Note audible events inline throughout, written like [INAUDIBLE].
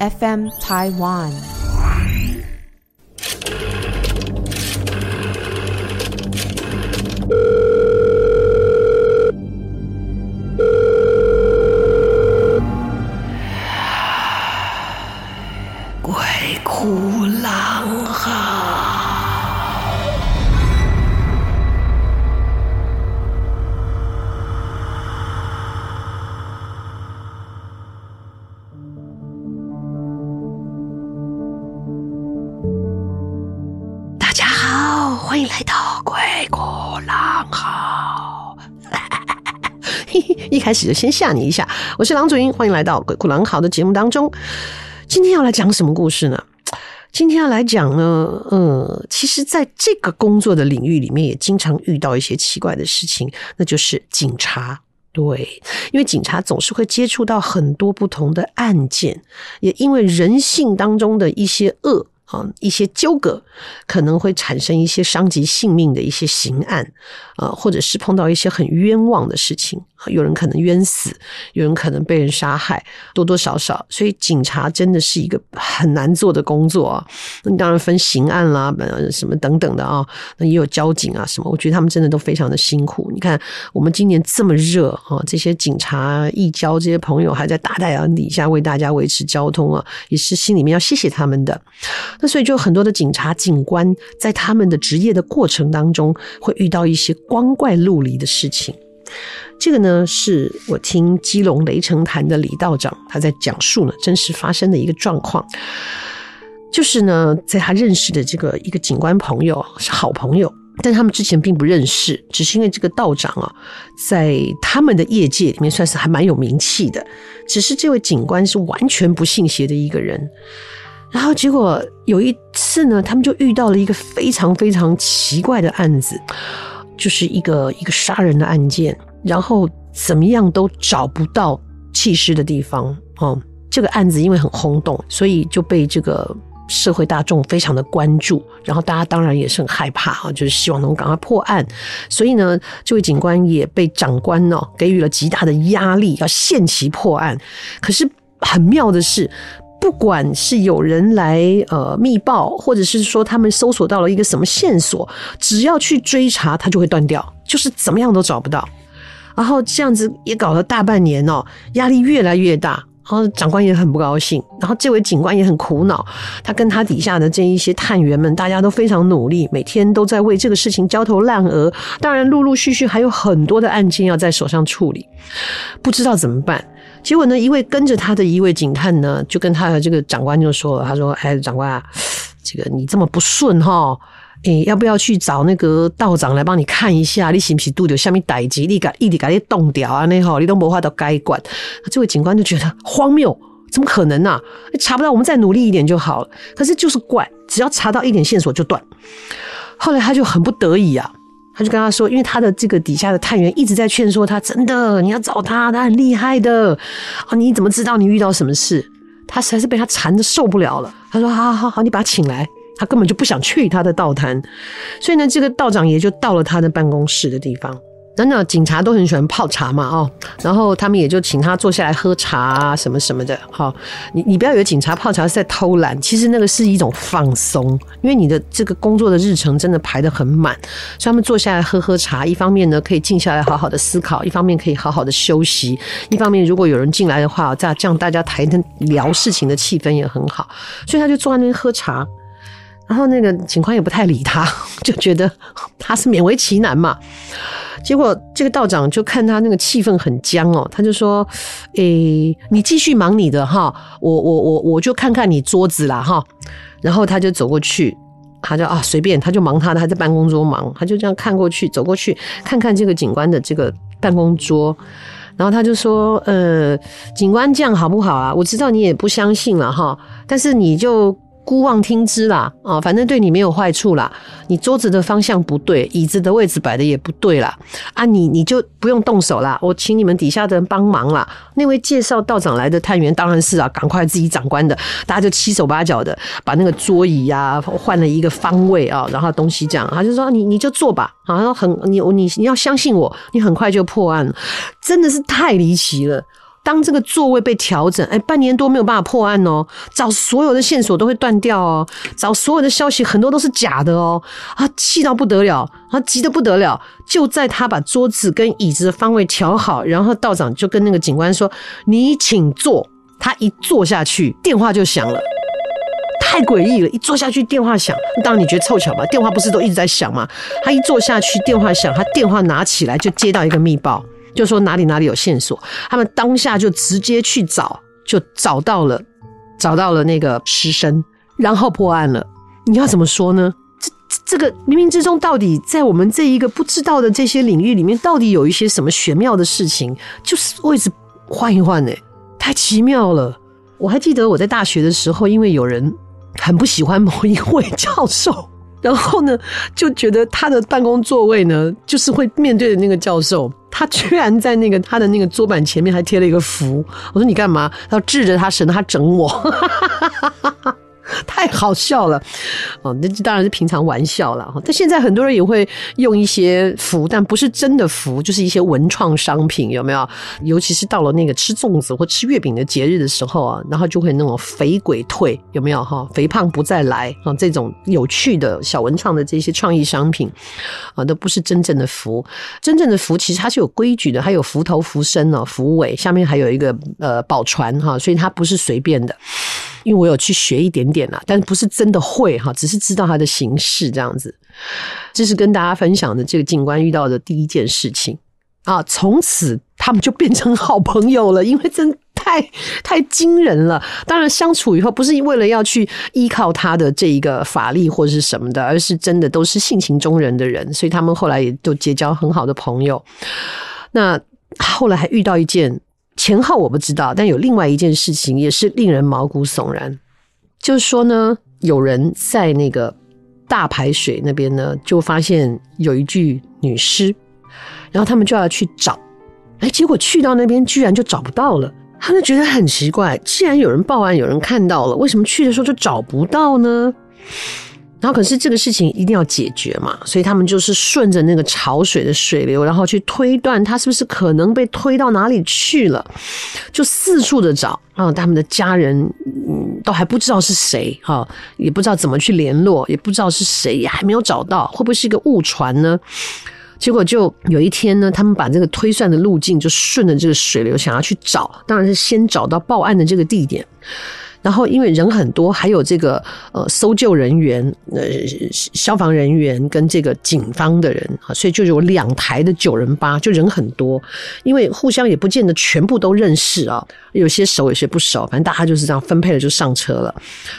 FM Taiwan。欢迎来到鬼哭狼嚎。嘿 [LAUGHS] 嘿一开始就先吓你一下，我是郎祖英，欢迎来到鬼哭狼嚎的节目当中。今天要来讲什么故事呢？今天要来讲呢，嗯，其实在这个工作的领域里面，也经常遇到一些奇怪的事情，那就是警察。对，因为警察总是会接触到很多不同的案件，也因为人性当中的一些恶。啊，一些纠葛可能会产生一些伤及性命的一些刑案，啊，或者是碰到一些很冤枉的事情，有人可能冤死，有人可能被人杀害，多多少少，所以警察真的是一个很难做的工作啊。那你当然分刑案啦，什么等等的啊，那也有交警啊什么，我觉得他们真的都非常的辛苦。你看我们今年这么热啊，这些警察、一交这些朋友还在大太阳底下为大家维持交通啊，也是心里面要谢谢他们的。那所以就很多的警察、警官在他们的职业的过程当中，会遇到一些光怪陆离的事情。这个呢，是我听基隆雷城坛的李道长他在讲述呢真实发生的一个状况，就是呢，在他认识的这个一个警官朋友是好朋友，但他们之前并不认识，只是因为这个道长啊，在他们的业界里面算是还蛮有名气的，只是这位警官是完全不信邪的一个人。然后结果有一次呢，他们就遇到了一个非常非常奇怪的案子，就是一个一个杀人的案件，然后怎么样都找不到弃尸的地方哦。这个案子因为很轰动，所以就被这个社会大众非常的关注，然后大家当然也是很害怕啊，就是希望能够赶快破案。所以呢，这位警官也被长官呢给予了极大的压力，要限期破案。可是很妙的是。不管是有人来呃密报，或者是说他们搜索到了一个什么线索，只要去追查，他就会断掉，就是怎么样都找不到。然后这样子也搞了大半年哦，压力越来越大，然后长官也很不高兴，然后这位警官也很苦恼，他跟他底下的这一些探员们，大家都非常努力，每天都在为这个事情焦头烂额。当然，陆陆续续还有很多的案件要在手上处理，不知道怎么办。结果呢，一位跟着他的一位警探呢，就跟他的这个长官就说了：“他说，哎，长官啊，这个你这么不顺哈，诶，要不要去找那个道长来帮你看一下？你是不是肚里有什么代志？你敢一直敢你动掉啊？那好，你都没法都该管。”这位警官就觉得荒谬，怎么可能呢、啊？查不到，我们再努力一点就好了。可是就是怪，只要查到一点线索就断。后来他就很不得已啊。他就跟他说，因为他的这个底下的探员一直在劝说他，真的你要找他，他很厉害的啊！你怎么知道你遇到什么事？他实在是被他缠的受不了了。他说：好好好，你把他请来。他根本就不想去他的道坛，所以呢，这个道长也就到了他的办公室的地方。真的，警察都很喜欢泡茶嘛，哦，然后他们也就请他坐下来喝茶，什么什么的。好，你你不要以为警察泡茶是在偷懒，其实那个是一种放松，因为你的这个工作的日程真的排得很满，所以他们坐下来喝喝茶，一方面呢可以静下来好好的思考，一方面可以好好的休息，一方面如果有人进来的话，这样这样大家谈聊事情的气氛也很好，所以他就坐在那边喝茶，然后那个警官也不太理他，就觉得 [LAUGHS] 他是勉为其难嘛。结果这个道长就看他那个气氛很僵哦，他就说：“诶、你继续忙你的哈，我我我我就看看你桌子啦哈。”然后他就走过去，他就啊随便，他就忙他的，他在办公桌忙，他就这样看过去，走过去看看这个警官的这个办公桌，然后他就说：“呃，警官这样好不好啊？我知道你也不相信了哈，但是你就。”姑妄听之啦，啊，反正对你没有坏处啦。你桌子的方向不对，椅子的位置摆的也不对啦。啊，你你就不用动手啦，我请你们底下的人帮忙啦。那位介绍道长来的探员当然是啊，赶快自己长官的，大家就七手八脚的把那个桌椅啊换了一个方位啊，然后东西这样，他就说你你就坐吧，啊，然后很你你你要相信我，你很快就破案了，真的是太离奇了。当这个座位被调整，哎，半年多没有办法破案哦，找所有的线索都会断掉哦，找所有的消息很多都是假的哦，啊，气到不得了，啊，急得不得了。就在他把桌子跟椅子的方位调好，然后道长就跟那个警官说：“你请坐。”他一坐下去，电话就响了。太诡异了！一坐下去，电话响。当然你觉得凑巧吧？电话不是都一直在响吗？他一坐下去，电话响，他电话拿起来就接到一个密报，就说哪里哪里有线索。他们当下就直接去找，就找到了，找到了那个尸身，然后破案了。你要怎么说呢？这这个冥冥之中，到底在我们这一个不知道的这些领域里面，到底有一些什么玄妙的事情？就是位置换一换，哎，太奇妙了。我还记得我在大学的时候，因为有人。很不喜欢某一位教授，[LAUGHS] 然后呢，就觉得他的办公座位呢，就是会面对着那个教授，他居然在那个他的那个桌板前面还贴了一个符。我说你干嘛？他说治着他，省得他整我。[LAUGHS] 太好笑了，哦，那当然是平常玩笑了哈。但现在很多人也会用一些符，但不是真的符，就是一些文创商品，有没有？尤其是到了那个吃粽子或吃月饼的节日的时候啊，然后就会那种肥鬼退，有没有哈？肥胖不再来啊，这种有趣的小文创的这些创意商品啊，都不是真正的符。真正的符其实它是有规矩的，它有符头、符身哦，符尾下面还有一个呃宝船哈，所以它不是随便的。因为我有去学一点点啦，但不是真的会哈，只是知道它的形式这样子。这是跟大家分享的这个警官遇到的第一件事情啊，从此他们就变成好朋友了，因为真太太惊人了。当然相处以后不是为了要去依靠他的这一个法力或者是什么的，而是真的都是性情中人的人，所以他们后来也都结交很好的朋友。那后来还遇到一件。前后我不知道，但有另外一件事情也是令人毛骨悚然，就是说呢，有人在那个大排水那边呢，就发现有一具女尸，然后他们就要去找，哎，结果去到那边居然就找不到了，他们觉得很奇怪，既然有人报案，有人看到了，为什么去的时候就找不到呢？然后可是这个事情一定要解决嘛，所以他们就是顺着那个潮水的水流，然后去推断他是不是可能被推到哪里去了，就四处的找，然后他们的家人嗯都还不知道是谁哈，也不知道怎么去联络，也不知道是谁，也还没有找到，会不会是一个误传呢？结果就有一天呢，他们把这个推算的路径就顺着这个水流想要去找，当然是先找到报案的这个地点。然后因为人很多，还有这个呃搜救人员、呃消防人员跟这个警方的人啊，所以就有两台的九人八，就人很多。因为互相也不见得全部都认识啊，有些熟，有些不熟，反正大家就是这样分配了就上车了。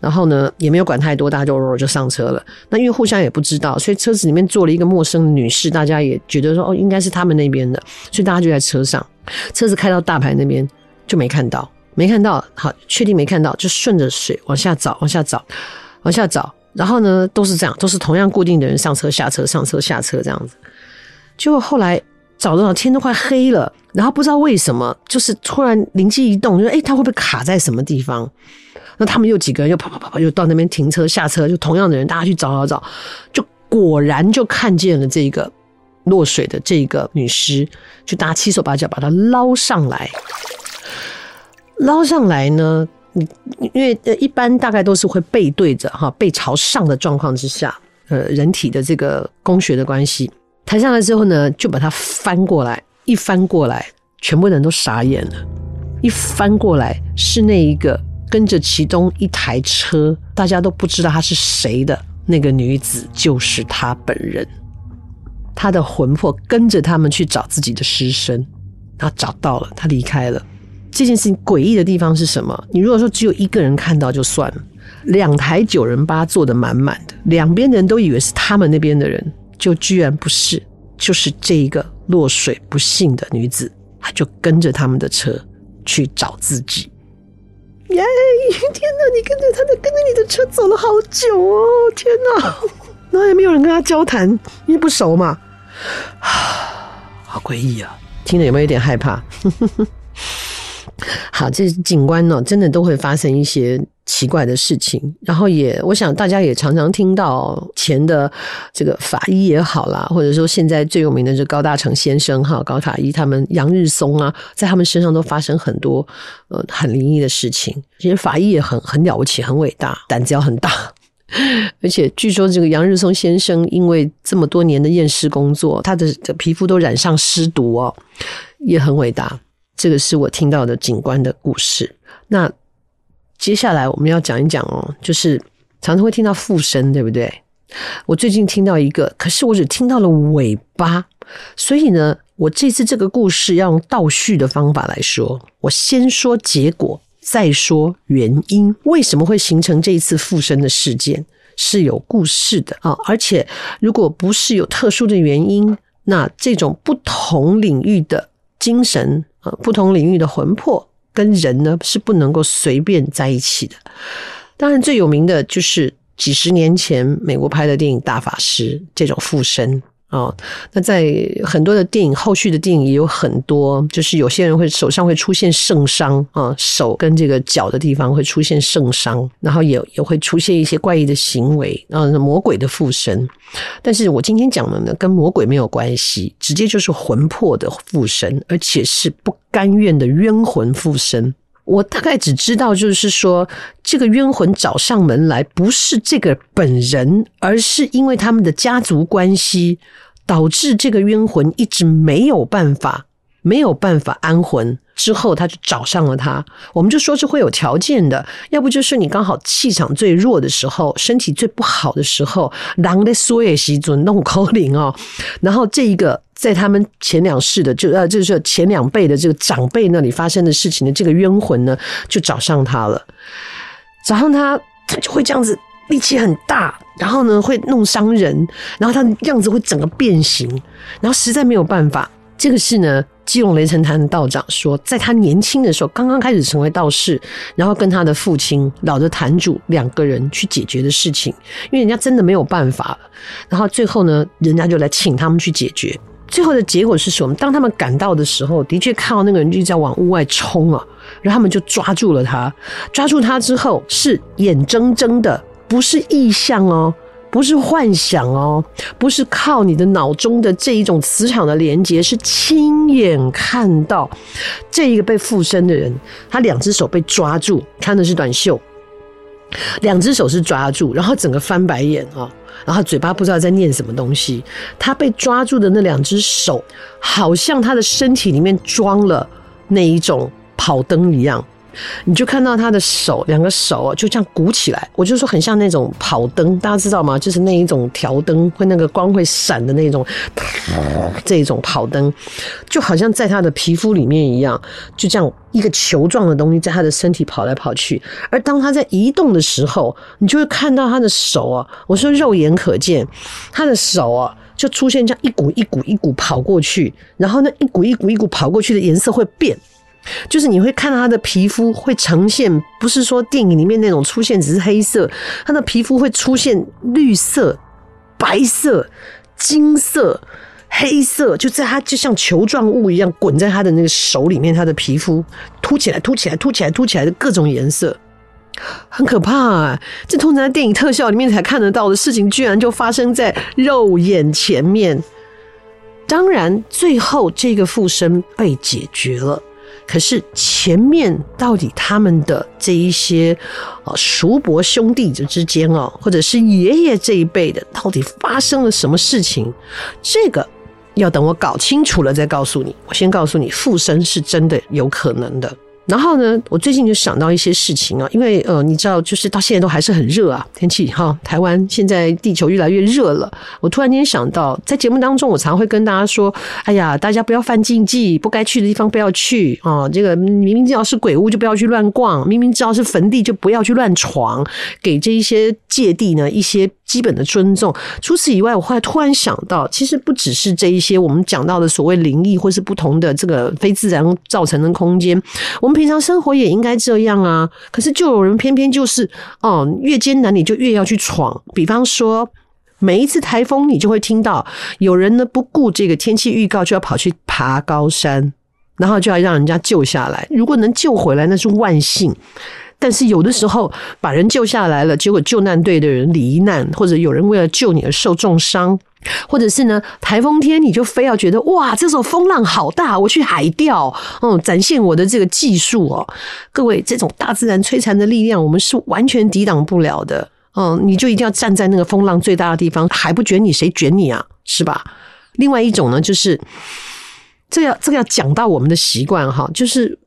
然后呢，也没有管太多，大家就就上车了。那因为互相也不知道，所以车子里面坐了一个陌生的女士，大家也觉得说哦，应该是他们那边的，所以大家就在车上。车子开到大排那边就没看到。没看到，好，确定没看到，就顺着水往下找，往下找，往下找。然后呢，都是这样，都是同样固定的人上车下车，上车下车这样子。结果后来找到天都快黑了，然后不知道为什么，就是突然灵机一动，就说：“哎，他会不会卡在什么地方？”那他们又几个人又跑跑跑跑，又到那边停车下车，就同样的人，大家去找找找，就果然就看见了这个落水的这个女尸，就大家七手八脚把她捞上来。捞上来呢，你因为呃一般大概都是会背对着哈，背朝上的状况之下，呃，人体的这个工学的关系，抬上来之后呢，就把它翻过来，一翻过来，全部人都傻眼了。一翻过来是那一个跟着其中一台车，大家都不知道她是谁的那个女子，就是她本人。他的魂魄跟着他们去找自己的尸身，他找到了，他离开了。这件事情诡异的地方是什么？你如果说只有一个人看到就算了，两台九人八坐的满满的，两边的人都以为是他们那边的人，就居然不是，就是这一个落水不幸的女子，她就跟着他们的车去找自己。耶！天哪，你跟着他的，跟着你的车走了好久哦！天哪，[LAUGHS] 那也没有人跟他交谈，因为不熟嘛。[SIGHS] 好诡异啊！听了有没有一点害怕？[LAUGHS] 好，这警官呢，真的都会发生一些奇怪的事情，然后也，我想大家也常常听到前的这个法医也好啦，或者说现在最有名的是高大成先生哈，高法医他们杨日松啊，在他们身上都发生很多呃很灵异的事情。其实法医也很很了不起，很伟大，胆子要很大。[LAUGHS] 而且据说这个杨日松先生因为这么多年的验尸工作，他的皮肤都染上尸毒哦，也很伟大。这个是我听到的警官的故事。那。接下来我们要讲一讲哦，就是常常会听到附身，对不对？我最近听到一个，可是我只听到了尾巴，所以呢，我这次这个故事要用倒叙的方法来说，我先说结果，再说原因，为什么会形成这一次附身的事件，是有故事的啊！而且如果不是有特殊的原因，那这种不同领域的精神啊，不同领域的魂魄。跟人呢是不能够随便在一起的。当然，最有名的就是几十年前美国拍的电影《大法师》这种附身。哦，那在很多的电影后续的电影也有很多，就是有些人会手上会出现圣伤啊，手跟这个脚的地方会出现圣伤，然后也也会出现一些怪异的行为，然后魔鬼的附身。但是我今天讲的呢，跟魔鬼没有关系，直接就是魂魄的附身，而且是不甘愿的冤魂附身。我大概只知道，就是说，这个冤魂找上门来，不是这个本人，而是因为他们的家族关系，导致这个冤魂一直没有办法，没有办法安魂。之后他就找上了他，我们就说是会有条件的，要不就是你刚好气场最弱的时候，身体最不好的时候，狼的缩也习准弄口令哦，然后这一个在他们前两世的就呃就是前两辈的这个长辈那里发生的事情的这个冤魂呢，就找上他了，找上他他就会这样子力气很大，然后呢会弄伤人，然后他的样子会整个变形，然后实在没有办法，这个事呢。基隆雷神坛的道长说，在他年轻的时候，刚刚开始成为道士，然后跟他的父亲老的坛主两个人去解决的事情，因为人家真的没有办法了。然后最后呢，人家就来请他们去解决。最后的结果是什么？当他们赶到的时候，的确看到那个人就在往屋外冲啊，然后他们就抓住了他。抓住他之后，是眼睁睁的，不是意象哦。不是幻想哦，不是靠你的脑中的这一种磁场的连接，是亲眼看到这一个被附身的人，他两只手被抓住，穿的是短袖，两只手是抓住，然后整个翻白眼啊，然后嘴巴不知道在念什么东西。他被抓住的那两只手，好像他的身体里面装了那一种跑灯一样。你就看到他的手，两个手啊，就这样鼓起来。我就说很像那种跑灯，大家知道吗？就是那一种条灯，会那个光会闪的那种，这种跑灯，就好像在他的皮肤里面一样，就这样一个球状的东西在他的身体跑来跑去。而当他在移动的时候，你就会看到他的手啊，我说肉眼可见，他的手啊，就出现这样一股一股一股跑过去，然后那一股一股一股跑过去的颜色会变。就是你会看到他的皮肤会呈现，不是说电影里面那种出现只是黑色，他的皮肤会出现绿色、白色、金色、黑色，就在他就像球状物一样滚在他的那个手里面，他的皮肤凸起来、凸起来、凸起来、凸起来的各种颜色，很可怕啊！这通常在电影特效里面才看得到的事情，居然就发生在肉眼前面。当然，最后这个附身被解决了。可是前面到底他们的这一些呃叔伯兄弟之间哦，或者是爷爷这一辈的，到底发生了什么事情？这个要等我搞清楚了再告诉你。我先告诉你，附身是真的有可能的。然后呢，我最近就想到一些事情啊，因为呃，你知道，就是到现在都还是很热啊，天气哈。台湾现在地球越来越热了。我突然间想到，在节目当中，我常会跟大家说：“哎呀，大家不要犯禁忌，不该去的地方不要去啊。这个明明知道是鬼屋，就不要去乱逛；明明知道是坟地，就不要去乱闯。给这一些界地呢一些基本的尊重。除此以外，我后来突然想到，其实不只是这一些我们讲到的所谓灵异，或是不同的这个非自然造成的空间，我们。平常生活也应该这样啊，可是就有人偏偏就是哦，越艰难你就越要去闯。比方说，每一次台风，你就会听到有人呢不顾这个天气预告，就要跑去爬高山，然后就要让人家救下来。如果能救回来，那是万幸。但是有的时候把人救下来了，结果救难队的人罹难，或者有人为了救你而受重伤，或者是呢台风天你就非要觉得哇，这时候风浪好大，我去海钓，嗯，展现我的这个技术哦。各位，这种大自然摧残的力量，我们是完全抵挡不了的。嗯，你就一定要站在那个风浪最大的地方，还不卷你，谁卷你啊？是吧？另外一种呢，就是这要这个要讲到我们的习惯哈，就是。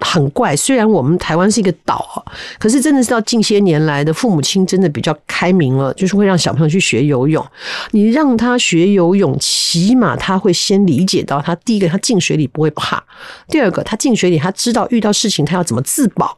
很怪，虽然我们台湾是一个岛，可是真的是到近些年来的父母亲真的比较开明了，就是会让小朋友去学游泳。你让他学游泳，起码他会先理解到，他第一个他进水里不会怕，第二个他进水里他知道遇到事情他要怎么自保。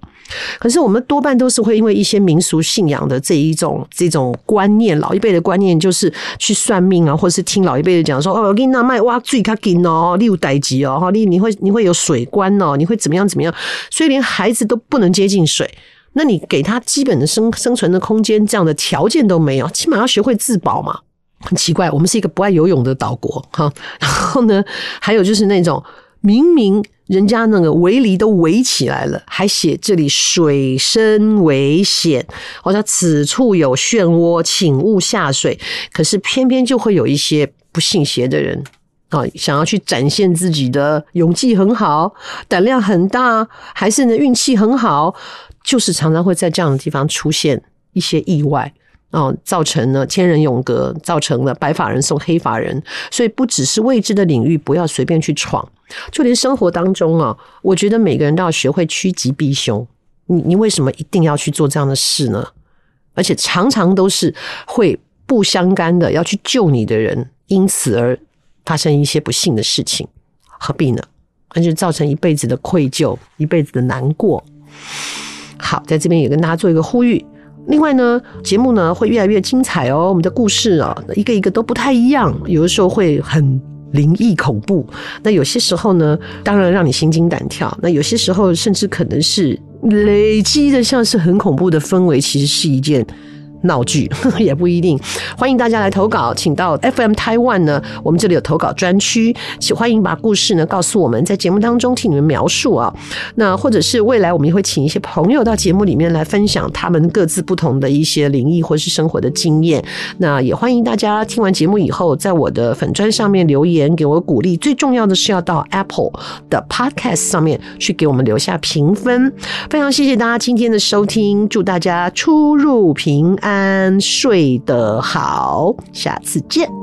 可是我们多半都是会因为一些民俗信仰的这一种这种观念，老一辈的观念就是去算命啊，或者是听老一辈的讲说，哦，我给你那卖挖最卡紧哦，你有代志哦，你你会你会有水关哦，你会怎么样怎么样，所以连孩子都不能接近水。那你给他基本的生生存的空间，这样的条件都没有，起码要学会自保嘛。很奇怪，我们是一个不爱游泳的岛国哈。然后呢，还有就是那种明明。人家那个围篱都围起来了，还写这里水深危险，好像此处有漩涡，请勿下水。可是偏偏就会有一些不信邪的人啊，想要去展现自己的勇气很好，胆量很大，还是呢运气很好，就是常常会在这样的地方出现一些意外。哦，造成了千人永隔，造成了白发人送黑发人，所以不只是未知的领域，不要随便去闯。就连生活当中啊，我觉得每个人都要学会趋吉避凶。你你为什么一定要去做这样的事呢？而且常常都是会不相干的要去救你的人，因此而发生一些不幸的事情，何必呢？那就造成一辈子的愧疚，一辈子的难过。好，在这边也跟大家做一个呼吁。另外呢，节目呢会越来越精彩哦。我们的故事啊，一个一个都不太一样，有的时候会很灵异恐怖，那有些时候呢，当然让你心惊胆跳。那有些时候甚至可能是累积的，像是很恐怖的氛围，其实是一件。闹剧 [LAUGHS] 也不一定，欢迎大家来投稿，请到 FM Taiwan 呢，我们这里有投稿专区，欢迎把故事呢告诉我们，在节目当中替你们描述啊。那或者是未来我们也会请一些朋友到节目里面来分享他们各自不同的一些灵异或是生活的经验。那也欢迎大家听完节目以后，在我的粉砖上面留言给我鼓励。最重要的是要到 Apple 的 Podcast 上面去给我们留下评分。非常谢谢大家今天的收听，祝大家出入平安。安睡得好，下次见。